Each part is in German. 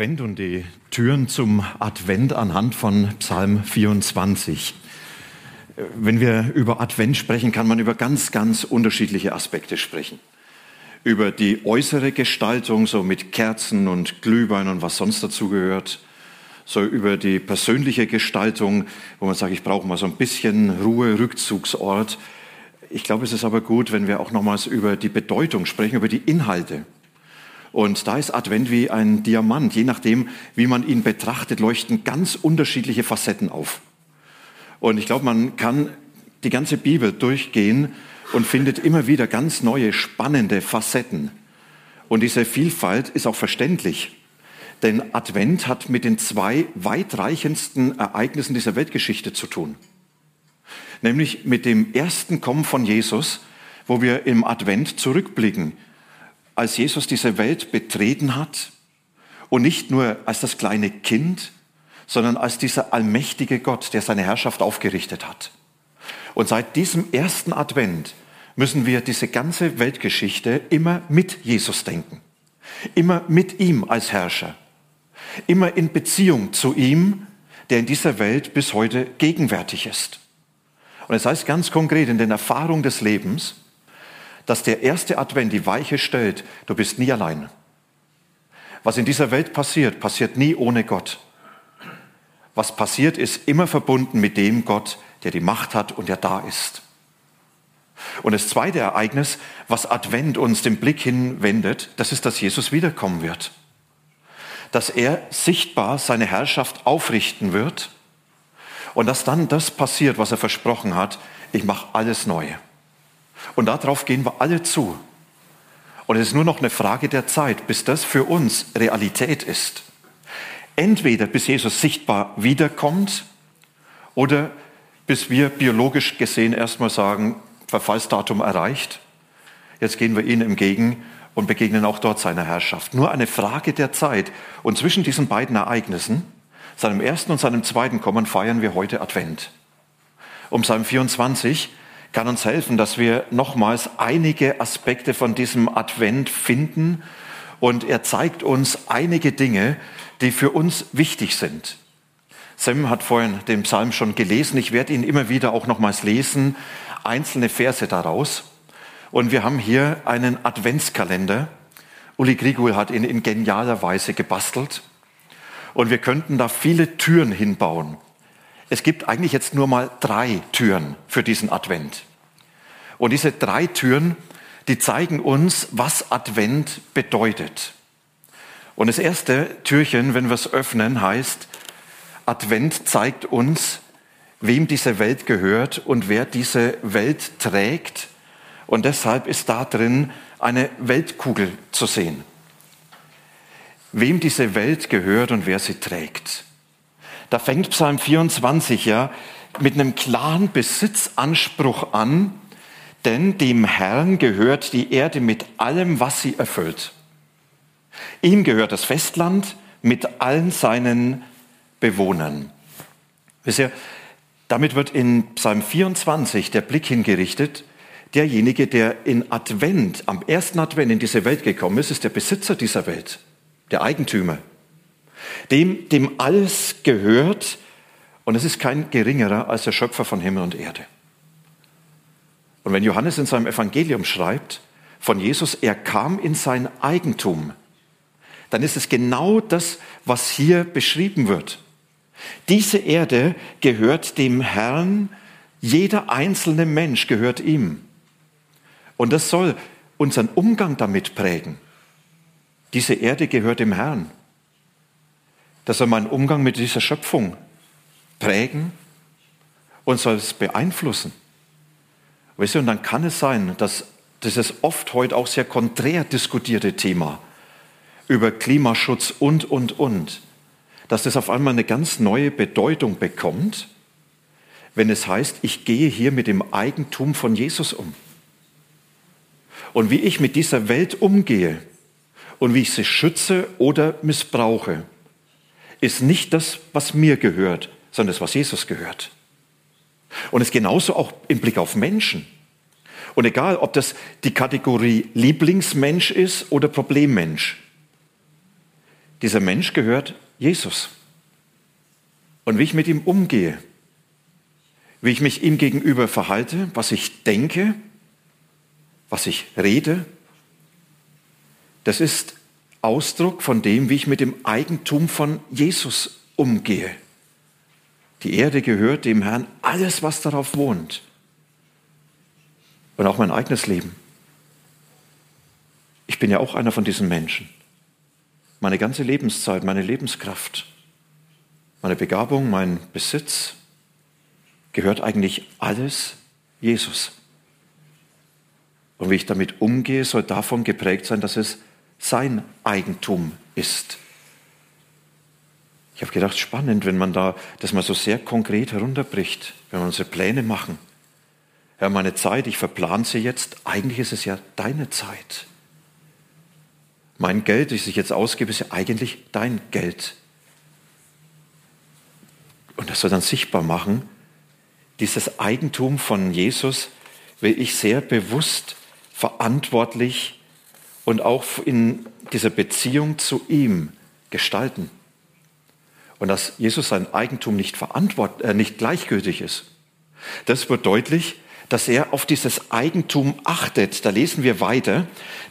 Advent und die Türen zum Advent anhand von Psalm 24. Wenn wir über Advent sprechen, kann man über ganz, ganz unterschiedliche Aspekte sprechen. Über die äußere Gestaltung, so mit Kerzen und Glühwein und was sonst dazu gehört. So über die persönliche Gestaltung, wo man sagt, ich brauche mal so ein bisschen Ruhe, Rückzugsort. Ich glaube, es ist aber gut, wenn wir auch nochmals über die Bedeutung sprechen, über die Inhalte. Und da ist Advent wie ein Diamant. Je nachdem, wie man ihn betrachtet, leuchten ganz unterschiedliche Facetten auf. Und ich glaube, man kann die ganze Bibel durchgehen und findet immer wieder ganz neue, spannende Facetten. Und diese Vielfalt ist auch verständlich. Denn Advent hat mit den zwei weitreichendsten Ereignissen dieser Weltgeschichte zu tun. Nämlich mit dem ersten Kommen von Jesus, wo wir im Advent zurückblicken als Jesus diese Welt betreten hat und nicht nur als das kleine Kind, sondern als dieser allmächtige Gott, der seine Herrschaft aufgerichtet hat. Und seit diesem ersten Advent müssen wir diese ganze Weltgeschichte immer mit Jesus denken, immer mit ihm als Herrscher, immer in Beziehung zu ihm, der in dieser Welt bis heute gegenwärtig ist. Und es das heißt ganz konkret in den Erfahrungen des Lebens, dass der erste Advent die Weiche stellt, du bist nie allein. Was in dieser Welt passiert, passiert nie ohne Gott. Was passiert, ist immer verbunden mit dem Gott, der die Macht hat und der da ist. Und das zweite Ereignis, was Advent uns den Blick hinwendet, das ist, dass Jesus wiederkommen wird. Dass er sichtbar seine Herrschaft aufrichten wird und dass dann das passiert, was er versprochen hat, ich mache alles neu. Und darauf gehen wir alle zu. Und es ist nur noch eine Frage der Zeit, bis das für uns Realität ist. Entweder bis Jesus sichtbar wiederkommt oder bis wir biologisch gesehen erstmal sagen, Verfallsdatum erreicht. Jetzt gehen wir ihm entgegen und begegnen auch dort seiner Herrschaft. Nur eine Frage der Zeit. Und zwischen diesen beiden Ereignissen, seinem ersten und seinem zweiten Kommen, feiern wir heute Advent. Um Psalm 24 kann uns helfen, dass wir nochmals einige Aspekte von diesem Advent finden. Und er zeigt uns einige Dinge, die für uns wichtig sind. Sam hat vorhin den Psalm schon gelesen. Ich werde ihn immer wieder auch nochmals lesen, einzelne Verse daraus. Und wir haben hier einen Adventskalender. Uli Grigul hat ihn in genialer Weise gebastelt. Und wir könnten da viele Türen hinbauen. Es gibt eigentlich jetzt nur mal drei Türen für diesen Advent. Und diese drei Türen, die zeigen uns, was Advent bedeutet. Und das erste Türchen, wenn wir es öffnen, heißt, Advent zeigt uns, wem diese Welt gehört und wer diese Welt trägt. Und deshalb ist da drin eine Weltkugel zu sehen. Wem diese Welt gehört und wer sie trägt. Da fängt Psalm 24 ja mit einem klaren Besitzanspruch an, denn dem Herrn gehört die Erde mit allem, was sie erfüllt. Ihm gehört das Festland mit allen seinen Bewohnern. Wisst ihr, damit wird in Psalm 24 der Blick hingerichtet, derjenige, der in Advent, am ersten Advent in diese Welt gekommen ist, ist der Besitzer dieser Welt, der Eigentümer dem, dem alles gehört und es ist kein geringerer als der Schöpfer von Himmel und Erde. Und wenn Johannes in seinem Evangelium schreibt von Jesus, er kam in sein Eigentum, dann ist es genau das, was hier beschrieben wird. Diese Erde gehört dem Herrn, jeder einzelne Mensch gehört ihm. Und das soll unseren Umgang damit prägen. Diese Erde gehört dem Herrn. Das soll meinen Umgang mit dieser Schöpfung prägen und soll es beeinflussen. Weißt du, und dann kann es sein, dass dieses oft heute auch sehr konträr diskutierte Thema über Klimaschutz und, und, und, dass das auf einmal eine ganz neue Bedeutung bekommt, wenn es heißt, ich gehe hier mit dem Eigentum von Jesus um. Und wie ich mit dieser Welt umgehe und wie ich sie schütze oder missbrauche, ist nicht das, was mir gehört, sondern das, was Jesus gehört. Und es genauso auch im Blick auf Menschen. Und egal, ob das die Kategorie Lieblingsmensch ist oder Problemmensch, dieser Mensch gehört Jesus. Und wie ich mit ihm umgehe, wie ich mich ihm gegenüber verhalte, was ich denke, was ich rede, das ist Ausdruck von dem, wie ich mit dem Eigentum von Jesus umgehe. Die Erde gehört dem Herrn, alles, was darauf wohnt. Und auch mein eigenes Leben. Ich bin ja auch einer von diesen Menschen. Meine ganze Lebenszeit, meine Lebenskraft, meine Begabung, mein Besitz, gehört eigentlich alles Jesus. Und wie ich damit umgehe, soll davon geprägt sein, dass es sein Eigentum ist. Ich habe gedacht, spannend, wenn man da das mal so sehr konkret herunterbricht, wenn wir unsere Pläne machen. Ja, meine Zeit, ich verplane sie jetzt, eigentlich ist es ja deine Zeit. Mein Geld, das ich jetzt ausgebe, ist ja eigentlich dein Geld. Und das soll dann sichtbar machen, dieses Eigentum von Jesus will ich sehr bewusst, verantwortlich und auch in dieser Beziehung zu ihm gestalten. Und dass Jesus sein Eigentum nicht, verantwort äh, nicht gleichgültig ist. Das wird deutlich, dass er auf dieses Eigentum achtet. Da lesen wir weiter.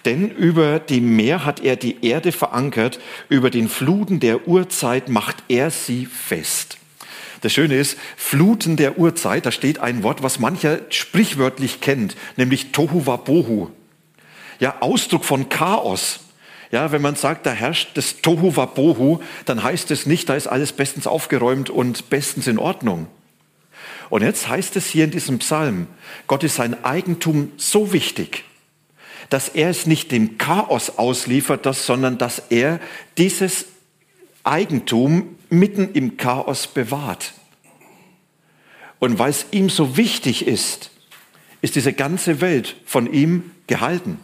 Denn über dem Meer hat er die Erde verankert, über den Fluten der Urzeit macht er sie fest. Das Schöne ist, Fluten der Urzeit, da steht ein Wort, was mancher sprichwörtlich kennt, nämlich Tohu Wabohu. Ja, Ausdruck von Chaos. Ja, wenn man sagt, da herrscht das Tohu Wabohu, dann heißt es nicht, da ist alles bestens aufgeräumt und bestens in Ordnung. Und jetzt heißt es hier in diesem Psalm, Gott ist sein Eigentum so wichtig, dass er es nicht dem Chaos ausliefert, sondern dass er dieses Eigentum mitten im Chaos bewahrt. Und weil es ihm so wichtig ist, ist diese ganze Welt von ihm gehalten.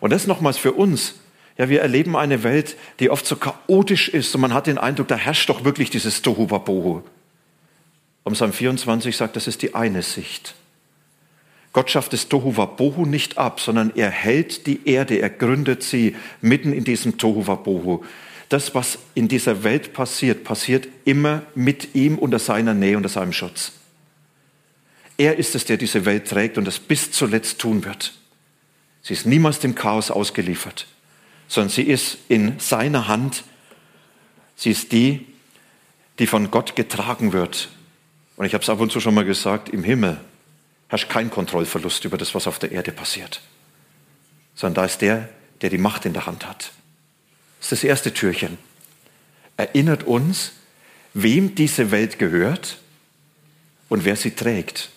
Und das nochmals für uns. Ja, wir erleben eine Welt, die oft so chaotisch ist und man hat den Eindruck, da herrscht doch wirklich dieses Tohu Wabohu. Und Psalm 24 sagt, das ist die eine Sicht. Gott schafft das Tohu Wabohu nicht ab, sondern er hält die Erde, er gründet sie mitten in diesem Tohu Wabohu. Das, was in dieser Welt passiert, passiert immer mit ihm unter seiner Nähe, unter seinem Schutz. Er ist es, der diese Welt trägt und das bis zuletzt tun wird. Sie ist niemals dem Chaos ausgeliefert, sondern sie ist in seiner Hand. Sie ist die, die von Gott getragen wird und ich habe es ab und zu schon mal gesagt, im Himmel herrscht kein Kontrollverlust über das, was auf der Erde passiert, sondern da ist der, der die Macht in der Hand hat. Das ist das erste Türchen. Erinnert uns, wem diese Welt gehört und wer sie trägt.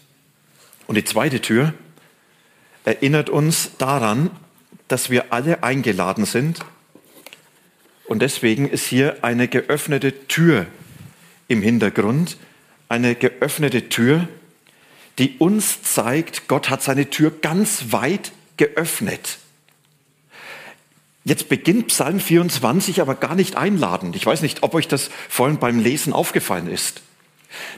Und die zweite Tür erinnert uns daran, dass wir alle eingeladen sind. Und deswegen ist hier eine geöffnete Tür im Hintergrund, eine geöffnete Tür, die uns zeigt, Gott hat seine Tür ganz weit geöffnet. Jetzt beginnt Psalm 24 aber gar nicht einladend. Ich weiß nicht, ob euch das vorhin beim Lesen aufgefallen ist.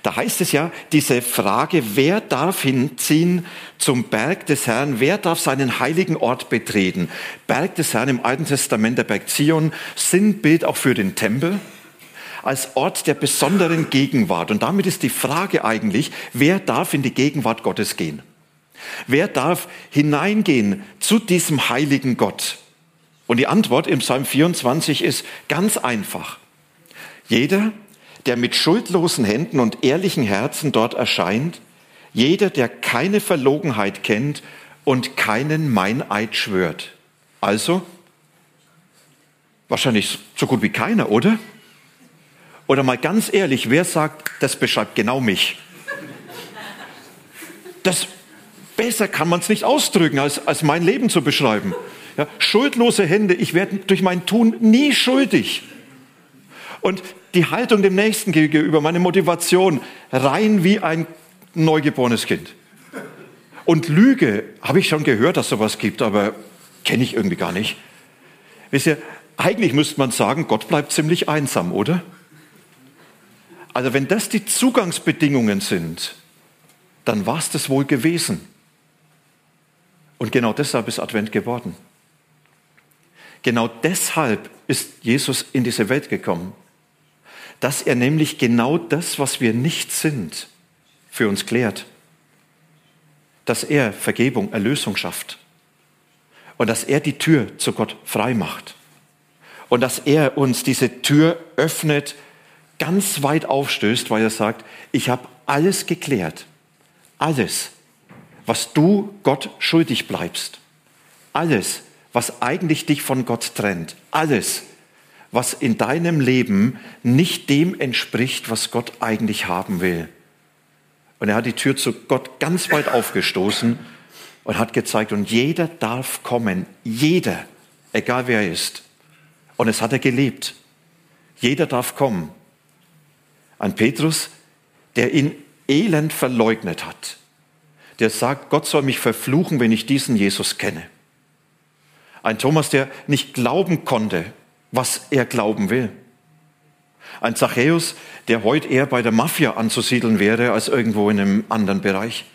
Da heißt es ja, diese Frage, wer darf hinziehen zum Berg des Herrn, wer darf seinen heiligen Ort betreten? Berg des Herrn im Alten Testament, der Berg Zion, Sinnbild auch für den Tempel als Ort der besonderen Gegenwart. Und damit ist die Frage eigentlich, wer darf in die Gegenwart Gottes gehen? Wer darf hineingehen zu diesem heiligen Gott? Und die Antwort im Psalm 24 ist ganz einfach. Jeder, der mit schuldlosen Händen und ehrlichen Herzen dort erscheint, jeder, der keine Verlogenheit kennt und keinen Meineid schwört. Also, wahrscheinlich so gut wie keiner, oder? Oder mal ganz ehrlich, wer sagt, das beschreibt genau mich? Das, besser kann man es nicht ausdrücken, als, als mein Leben zu beschreiben. Ja, schuldlose Hände, ich werde durch mein Tun nie schuldig. Und die Haltung dem Nächsten gegenüber, meine Motivation, rein wie ein neugeborenes Kind. Und Lüge, habe ich schon gehört, dass sowas gibt, aber kenne ich irgendwie gar nicht. Wisst ihr, eigentlich müsste man sagen, Gott bleibt ziemlich einsam, oder? Also wenn das die Zugangsbedingungen sind, dann war es das wohl gewesen. Und genau deshalb ist Advent geworden. Genau deshalb ist Jesus in diese Welt gekommen. Dass er nämlich genau das, was wir nicht sind, für uns klärt. Dass er Vergebung, Erlösung schafft. Und dass er die Tür zu Gott frei macht. Und dass er uns diese Tür öffnet, ganz weit aufstößt, weil er sagt, ich habe alles geklärt. Alles, was du Gott schuldig bleibst. Alles, was eigentlich dich von Gott trennt. Alles, was in deinem Leben nicht dem entspricht, was Gott eigentlich haben will. Und er hat die Tür zu Gott ganz weit aufgestoßen und hat gezeigt, und jeder darf kommen, jeder, egal wer er ist. Und es hat er gelebt. Jeder darf kommen. Ein Petrus, der ihn elend verleugnet hat, der sagt, Gott soll mich verfluchen, wenn ich diesen Jesus kenne. Ein Thomas, der nicht glauben konnte, was er glauben will. Ein Zachäus, der heute eher bei der Mafia anzusiedeln wäre als irgendwo in einem anderen Bereich.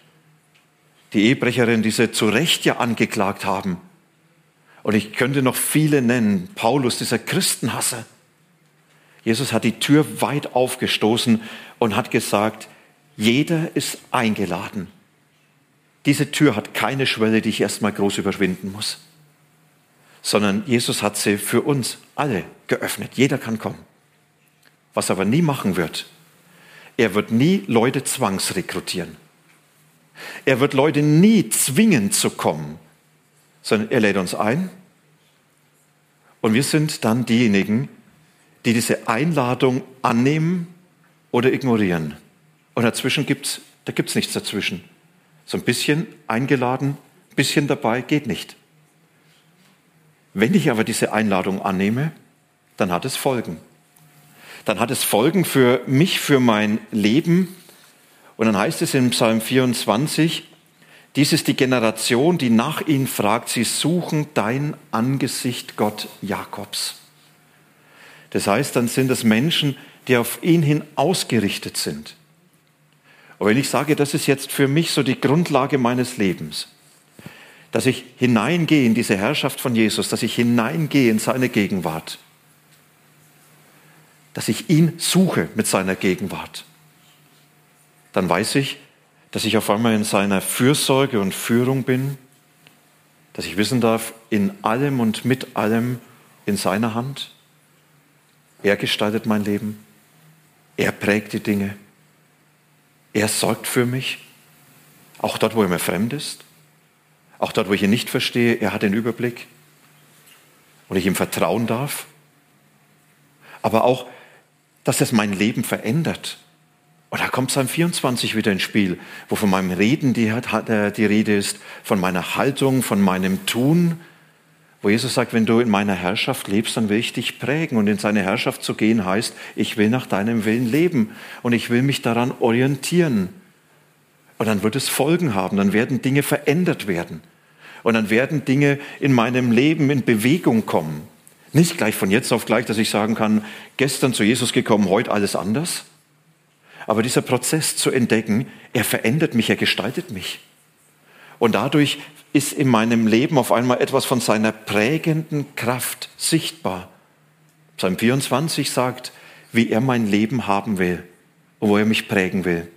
Die Ehebrecherin, die sie zu Recht ja angeklagt haben. Und ich könnte noch viele nennen. Paulus, dieser Christenhasser. Jesus hat die Tür weit aufgestoßen und hat gesagt, jeder ist eingeladen. Diese Tür hat keine Schwelle, die ich erstmal groß überwinden muss, sondern Jesus hat sie für uns alle geöffnet. Jeder kann kommen. Was er aber nie machen wird, er wird nie Leute zwangsrekrutieren. Er wird Leute nie zwingen zu kommen, sondern er lädt uns ein. Und wir sind dann diejenigen, die diese Einladung annehmen oder ignorieren. Und dazwischen gibt's, da gibt's nichts dazwischen. So ein bisschen eingeladen, ein bisschen dabei, geht nicht. Wenn ich aber diese Einladung annehme, dann hat es Folgen. Dann hat es Folgen für mich, für mein Leben. Und dann heißt es in Psalm 24, dies ist die Generation, die nach ihnen fragt, sie suchen dein Angesicht, Gott Jakobs. Das heißt, dann sind es Menschen, die auf ihn hin ausgerichtet sind. Und wenn ich sage, das ist jetzt für mich so die Grundlage meines Lebens, dass ich hineingehe in diese Herrschaft von Jesus, dass ich hineingehe in seine Gegenwart, dass ich ihn suche mit seiner Gegenwart, dann weiß ich, dass ich auf einmal in seiner Fürsorge und Führung bin, dass ich wissen darf, in allem und mit allem in seiner Hand. Er gestaltet mein Leben. Er prägt die Dinge. Er sorgt für mich. Auch dort, wo er mir fremd ist. Auch dort, wo ich ihn nicht verstehe. Er hat den Überblick. Und ich ihm vertrauen darf. Aber auch, dass es mein Leben verändert. Und da kommt Psalm 24 wieder ins Spiel, wo von meinem Reden die, äh, die Rede ist, von meiner Haltung, von meinem Tun, wo Jesus sagt, wenn du in meiner Herrschaft lebst, dann will ich dich prägen. Und in seine Herrschaft zu gehen heißt, ich will nach deinem Willen leben und ich will mich daran orientieren. Und dann wird es Folgen haben, dann werden Dinge verändert werden. Und dann werden Dinge in meinem Leben in Bewegung kommen. Nicht gleich von jetzt auf gleich, dass ich sagen kann, gestern zu Jesus gekommen, heute alles anders. Aber dieser Prozess zu entdecken, er verändert mich, er gestaltet mich. Und dadurch ist in meinem Leben auf einmal etwas von seiner prägenden Kraft sichtbar. Psalm 24 sagt, wie er mein Leben haben will und wo er mich prägen will.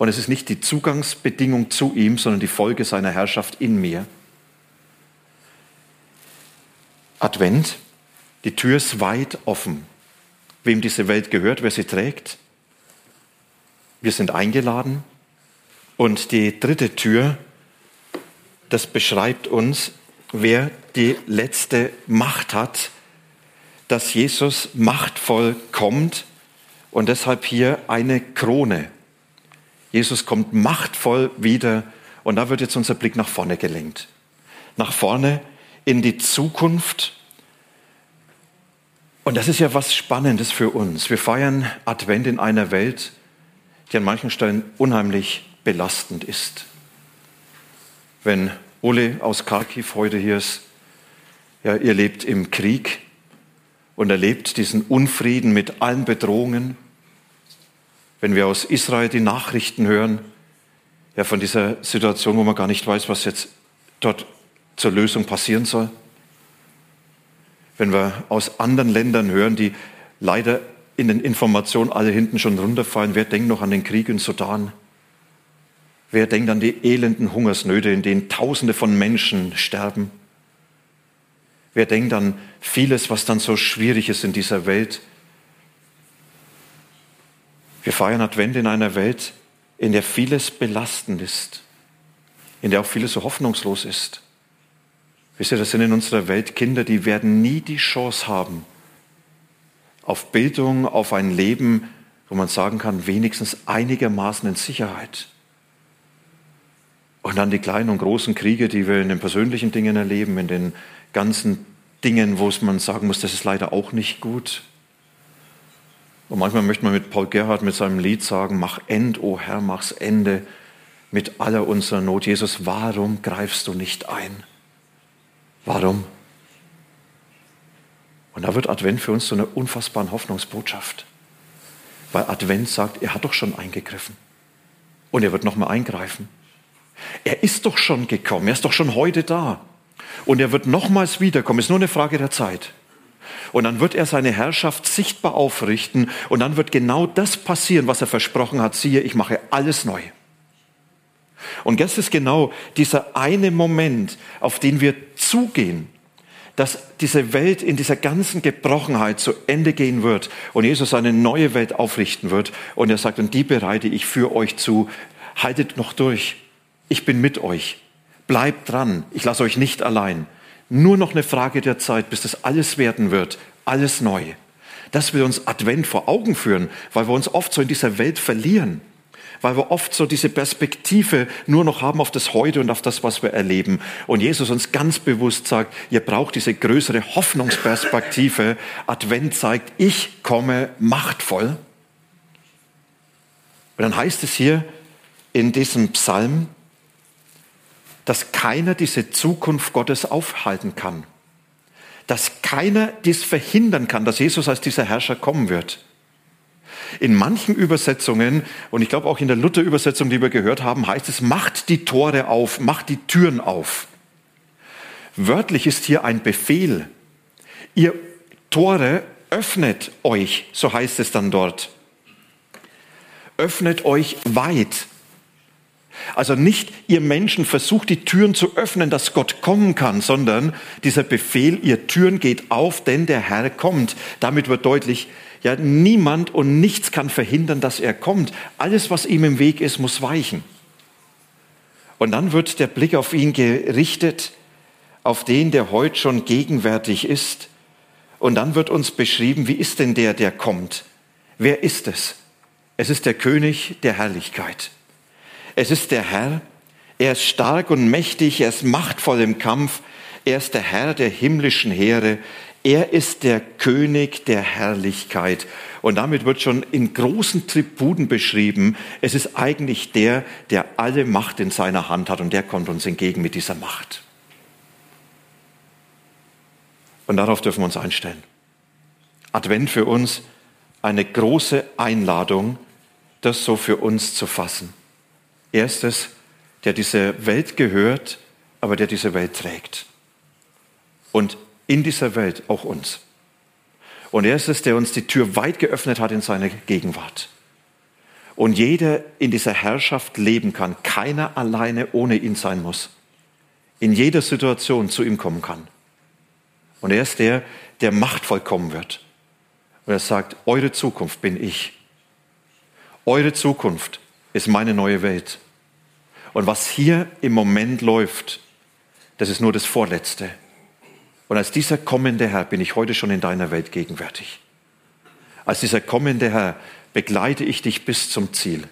Und es ist nicht die Zugangsbedingung zu ihm, sondern die Folge seiner Herrschaft in mir. Advent, die Tür ist weit offen. Wem diese Welt gehört, wer sie trägt. Wir sind eingeladen. Und die dritte Tür, das beschreibt uns, wer die letzte Macht hat, dass Jesus machtvoll kommt und deshalb hier eine Krone. Jesus kommt machtvoll wieder und da wird jetzt unser Blick nach vorne gelenkt. Nach vorne in die Zukunft. Und das ist ja was Spannendes für uns. Wir feiern Advent in einer Welt, die an manchen Stellen unheimlich belastend ist. Wenn Ole aus Kharkiv heute hier ist, ja, ihr lebt im Krieg und erlebt diesen Unfrieden mit allen Bedrohungen. Wenn wir aus Israel die Nachrichten hören, ja, von dieser Situation, wo man gar nicht weiß, was jetzt dort zur Lösung passieren soll. Wenn wir aus anderen Ländern hören, die leider in den Informationen alle hinten schon runterfallen, wer denkt noch an den Krieg in Sudan? Wer denkt an die elenden Hungersnöte, in denen Tausende von Menschen sterben? Wer denkt an vieles, was dann so schwierig ist in dieser Welt? Wir feiern Advent in einer Welt, in der vieles belastend ist, in der auch vieles so hoffnungslos ist. Wisst ihr, das sind in unserer Welt Kinder, die werden nie die Chance haben, auf Bildung, auf ein Leben, wo man sagen kann, wenigstens einigermaßen in Sicherheit. Und dann die kleinen und großen Kriege, die wir in den persönlichen Dingen erleben, in den ganzen Dingen, wo man sagen muss, das ist leider auch nicht gut. Und manchmal möchte man mit Paul Gerhard mit seinem Lied sagen, mach End, o oh Herr, mach's Ende mit aller unserer Not. Jesus, warum greifst du nicht ein? Warum? Und da wird Advent für uns zu einer unfassbaren Hoffnungsbotschaft. Weil Advent sagt, er hat doch schon eingegriffen. Und er wird nochmal eingreifen. Er ist doch schon gekommen, er ist doch schon heute da. Und er wird nochmals wiederkommen, ist nur eine Frage der Zeit. Und dann wird er seine Herrschaft sichtbar aufrichten und dann wird genau das passieren, was er versprochen hat. Siehe, ich mache alles neu. Und das ist genau dieser eine Moment, auf den wir zugehen, dass diese Welt in dieser ganzen Gebrochenheit zu Ende gehen wird und Jesus eine neue Welt aufrichten wird. Und er sagt, und die bereite ich für euch zu. Haltet noch durch. Ich bin mit euch. Bleibt dran. Ich lasse euch nicht allein. Nur noch eine Frage der Zeit, bis das alles werden wird. Alles neu. Das will uns Advent vor Augen führen, weil wir uns oft so in dieser Welt verlieren weil wir oft so diese Perspektive nur noch haben auf das Heute und auf das, was wir erleben. Und Jesus uns ganz bewusst sagt, ihr braucht diese größere Hoffnungsperspektive. Advent zeigt, ich komme machtvoll. Und dann heißt es hier in diesem Psalm, dass keiner diese Zukunft Gottes aufhalten kann. Dass keiner dies verhindern kann, dass Jesus als dieser Herrscher kommen wird. In manchen Übersetzungen, und ich glaube auch in der Luther-Übersetzung, die wir gehört haben, heißt es, macht die Tore auf, macht die Türen auf. Wörtlich ist hier ein Befehl. Ihr Tore öffnet euch, so heißt es dann dort. Öffnet euch weit. Also nicht ihr Menschen versucht die Türen zu öffnen, dass Gott kommen kann, sondern dieser Befehl, ihr Türen geht auf, denn der Herr kommt. Damit wird deutlich, ja, niemand und nichts kann verhindern, dass er kommt. Alles, was ihm im Weg ist, muss weichen. Und dann wird der Blick auf ihn gerichtet, auf den, der heute schon gegenwärtig ist. Und dann wird uns beschrieben, wie ist denn der, der kommt? Wer ist es? Es ist der König der Herrlichkeit. Es ist der Herr. Er ist stark und mächtig. Er ist machtvoll im Kampf. Er ist der Herr der himmlischen Heere. Er ist der König der Herrlichkeit. Und damit wird schon in großen Tributen beschrieben, es ist eigentlich der, der alle Macht in seiner Hand hat und der kommt uns entgegen mit dieser Macht. Und darauf dürfen wir uns einstellen. Advent für uns eine große Einladung, das so für uns zu fassen. Erstes, der diese Welt gehört, aber der diese Welt trägt. Und in dieser Welt, auch uns. Und er ist es, der uns die Tür weit geöffnet hat in seine Gegenwart. Und jeder in dieser Herrschaft leben kann, keiner alleine ohne ihn sein muss. In jeder Situation zu ihm kommen kann. Und er ist der, der machtvoll kommen wird. Und er sagt, eure Zukunft bin ich. Eure Zukunft ist meine neue Welt. Und was hier im Moment läuft, das ist nur das Vorletzte. Und als dieser kommende Herr bin ich heute schon in deiner Welt gegenwärtig. Als dieser kommende Herr begleite ich dich bis zum Ziel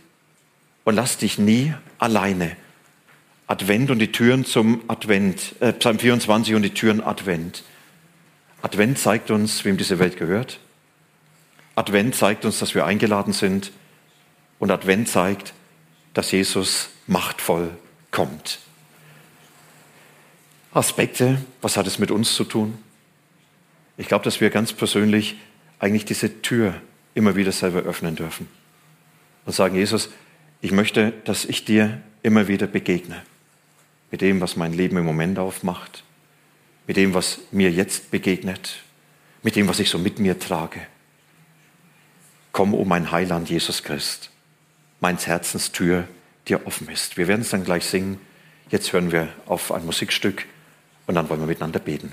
und lass dich nie alleine. Advent und die Türen zum Advent, äh, Psalm 24 und die Türen Advent. Advent zeigt uns, wem diese Welt gehört. Advent zeigt uns, dass wir eingeladen sind. Und Advent zeigt, dass Jesus machtvoll kommt. Aspekte, was hat es mit uns zu tun? Ich glaube, dass wir ganz persönlich eigentlich diese Tür immer wieder selber öffnen dürfen und sagen, Jesus, ich möchte, dass ich dir immer wieder begegne. Mit dem, was mein Leben im Moment aufmacht, mit dem, was mir jetzt begegnet, mit dem, was ich so mit mir trage. Komm, um mein Heiland Jesus Christ, meins Herzenstür dir offen ist. Wir werden es dann gleich singen. Jetzt hören wir auf ein Musikstück und dann wollen wir miteinander beten.